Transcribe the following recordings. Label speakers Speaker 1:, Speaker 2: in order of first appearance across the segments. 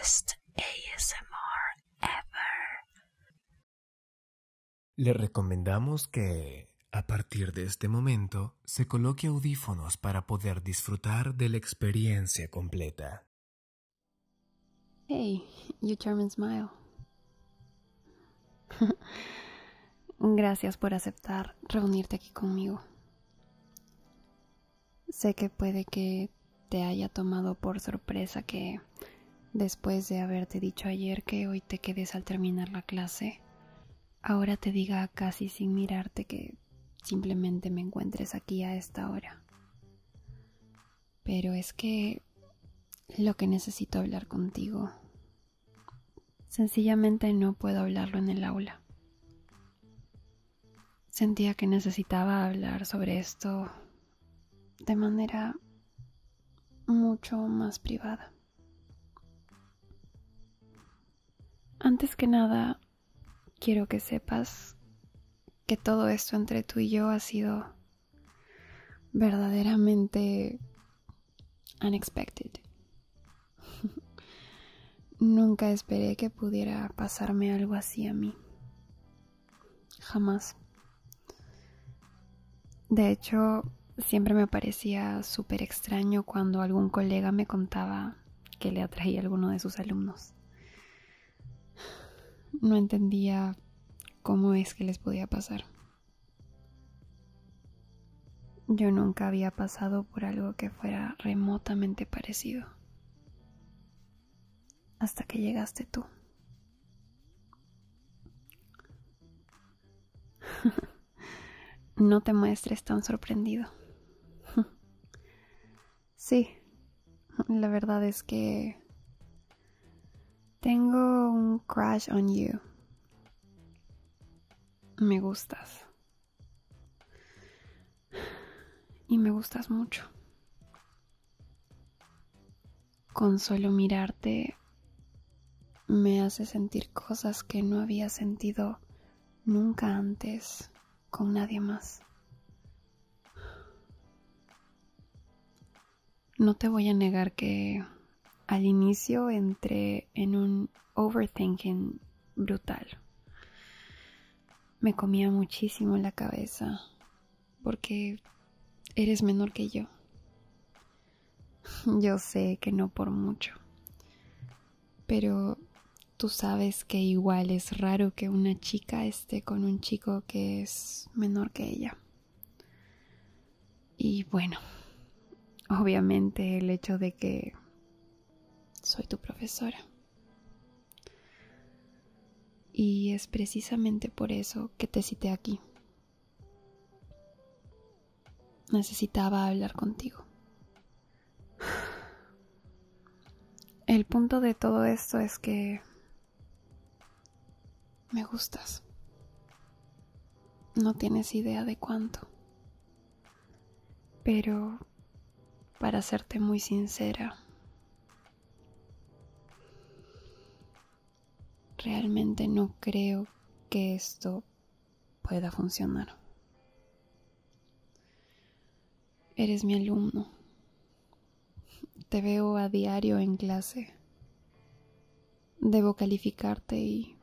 Speaker 1: best ASMR ever.
Speaker 2: Le recomendamos que, a partir de este momento, se coloque audífonos para poder disfrutar de la experiencia completa.
Speaker 3: Hey, you charming smile. Gracias por aceptar reunirte aquí conmigo. Sé que puede que te haya tomado por sorpresa que después de haberte dicho ayer que hoy te quedes al terminar la clase, ahora te diga casi sin mirarte que simplemente me encuentres aquí a esta hora. Pero es que lo que necesito hablar contigo, sencillamente no puedo hablarlo en el aula. Sentía que necesitaba hablar sobre esto de manera mucho más privada. Antes que nada, quiero que sepas que todo esto entre tú y yo ha sido verdaderamente unexpected. Nunca esperé que pudiera pasarme algo así a mí. Jamás. De hecho, siempre me parecía súper extraño cuando algún colega me contaba que le atraía a alguno de sus alumnos. No entendía cómo es que les podía pasar. Yo nunca había pasado por algo que fuera remotamente parecido. Hasta que llegaste tú. no te muestres tan sorprendido. sí, la verdad es que tengo un crush on you. Me gustas. Y me gustas mucho. Con solo mirarte me hace sentir cosas que no había sentido nunca antes con nadie más. No te voy a negar que al inicio entré en un overthinking brutal. Me comía muchísimo la cabeza porque eres menor que yo. Yo sé que no por mucho, pero tú sabes que igual es raro que una chica esté con un chico que es menor que ella. Y bueno, obviamente el hecho de que soy tu profesora. Y es precisamente por eso que te cité aquí. Necesitaba hablar contigo. El punto de todo esto es que me gustas. No tienes idea de cuánto. Pero para serte muy sincera, realmente no creo que esto pueda funcionar. Eres mi alumno. Te veo a diario en clase. Debo calificarte y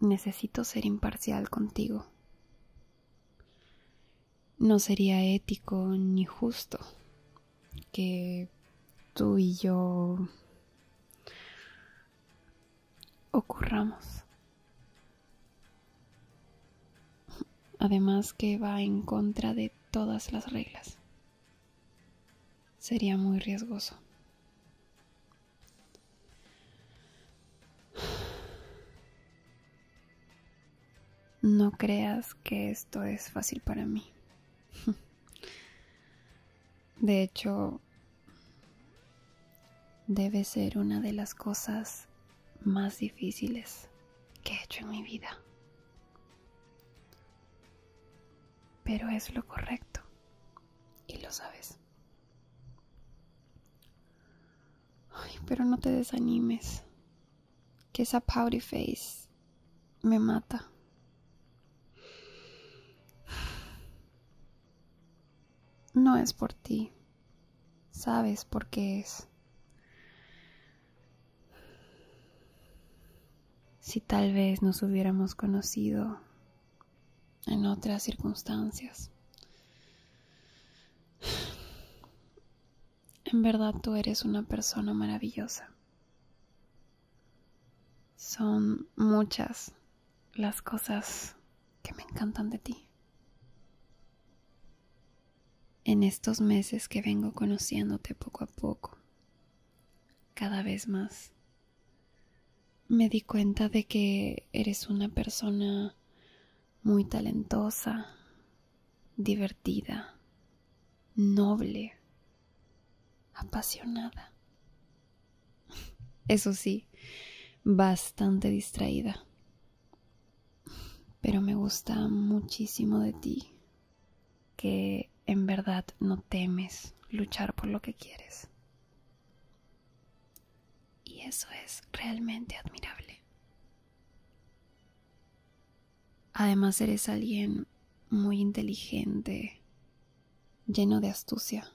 Speaker 3: necesito ser imparcial contigo. No sería ético ni justo que tú y yo ocurramos. Además que va en contra de todas las reglas. Sería muy riesgoso. No creas que esto es fácil para mí. De hecho, debe ser una de las cosas más difíciles que he hecho en mi vida. Pero es lo correcto y lo sabes. Ay, pero no te desanimes, que esa pouty face me mata. No es por ti, sabes por qué es. Si tal vez nos hubiéramos conocido en otras circunstancias. En verdad tú eres una persona maravillosa. Son muchas las cosas que me encantan de ti. En estos meses que vengo conociéndote poco a poco, cada vez más, me di cuenta de que eres una persona muy talentosa, divertida, noble, apasionada. Eso sí, bastante distraída. Pero me gusta muchísimo de ti que en verdad no temes luchar por lo que quieres. Eso es realmente admirable. Además eres alguien muy inteligente, lleno de astucia.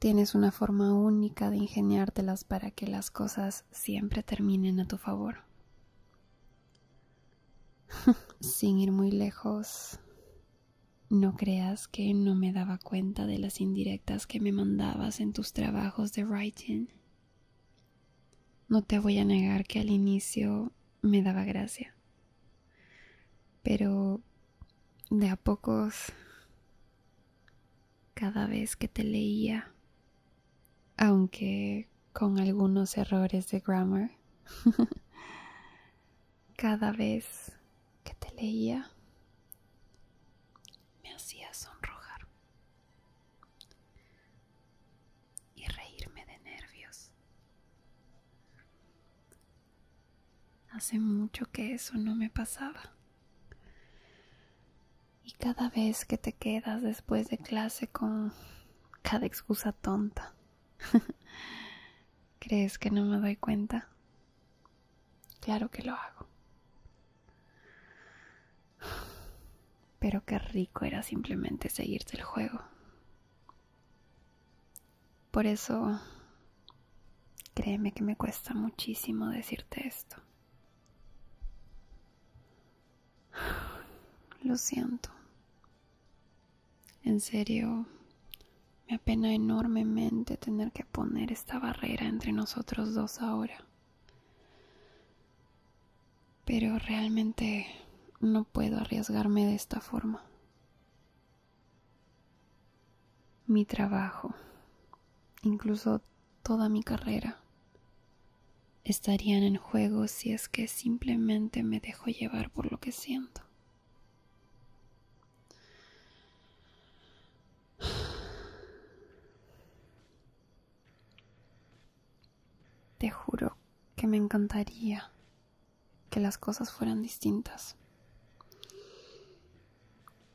Speaker 3: Tienes una forma única de ingeniártelas para que las cosas siempre terminen a tu favor. Sin ir muy lejos, no creas que no me daba cuenta de las indirectas que me mandabas en tus trabajos de writing. No te voy a negar que al inicio me daba gracia. Pero de a pocos, cada vez que te leía, aunque con algunos errores de grammar, cada vez que te leía, Hace mucho que eso no me pasaba. Y cada vez que te quedas después de clase con cada excusa tonta, ¿crees que no me doy cuenta? Claro que lo hago. Pero qué rico era simplemente seguirte el juego. Por eso, créeme que me cuesta muchísimo decirte esto. Lo siento. En serio, me apena enormemente tener que poner esta barrera entre nosotros dos ahora. Pero realmente no puedo arriesgarme de esta forma. Mi trabajo, incluso toda mi carrera, estarían en juego si es que simplemente me dejo llevar por lo que siento. Te juro que me encantaría que las cosas fueran distintas.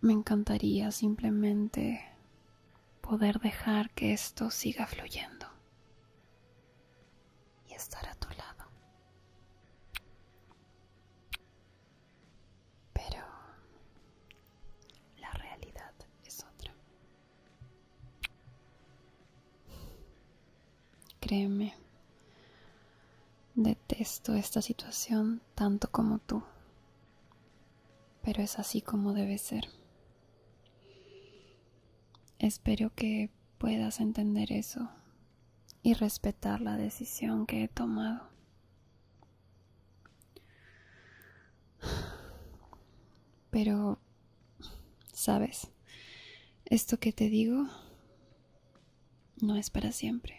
Speaker 3: Me encantaría simplemente poder dejar que esto siga fluyendo y estar a tu lado. Pero la realidad es otra. Créeme, detesto esta situación tanto como tú, pero es así como debe ser. Espero que puedas entender eso y respetar la decisión que he tomado. Pero, ¿sabes? Esto que te digo no es para siempre.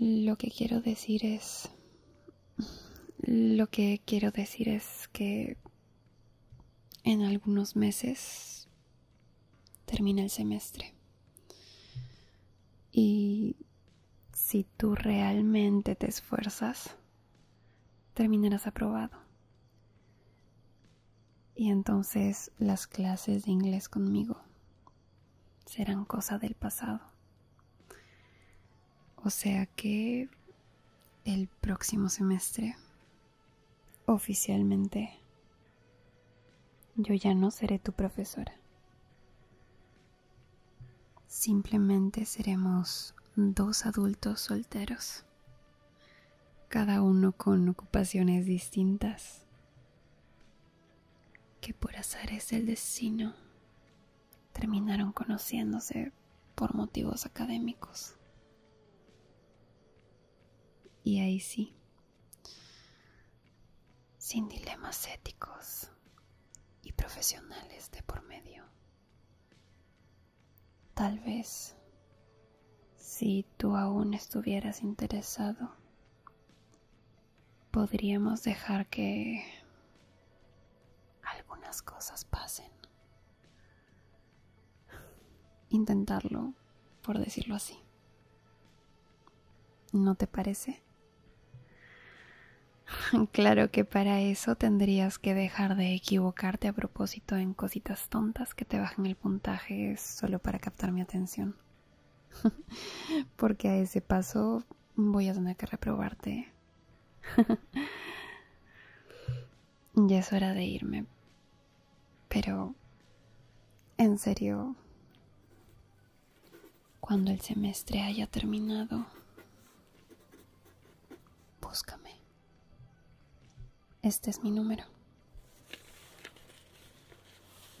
Speaker 3: Lo que quiero decir es... Lo que quiero decir es que en algunos meses termina el semestre. Y si tú realmente te esfuerzas, terminarás aprobado. Y entonces las clases de inglés conmigo serán cosa del pasado. O sea que el próximo semestre oficialmente yo ya no seré tu profesora. Simplemente seremos dos adultos solteros. cada uno con ocupaciones distintas, que por azares del destino terminaron conociéndose por motivos académicos. Y ahí sí, sin dilemas éticos y profesionales de por medio. Tal vez, si tú aún estuvieras interesado, podríamos dejar que algunas cosas pasen. Intentarlo, por decirlo así. ¿No te parece? Claro que para eso tendrías que dejar de equivocarte a propósito en cositas tontas que te bajen el puntaje solo para captar mi atención. Porque a ese paso voy a tener que reprobarte. ya es hora de irme. Pero, en serio, cuando el semestre haya terminado, búscame. Este es mi número.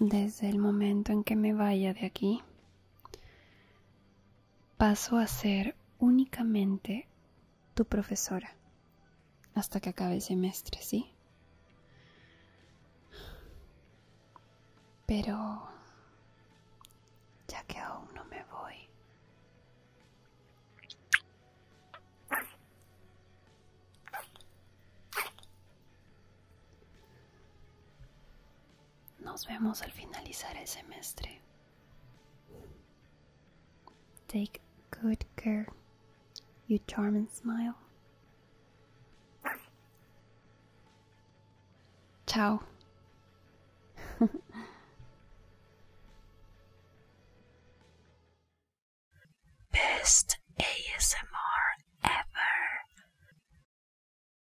Speaker 3: Desde el momento en que me vaya de aquí, paso a ser únicamente tu profesora hasta que acabe el semestre, ¿sí? Pero Nos vemos al finalizar el semestre. Take good care, you charming smile. Chao.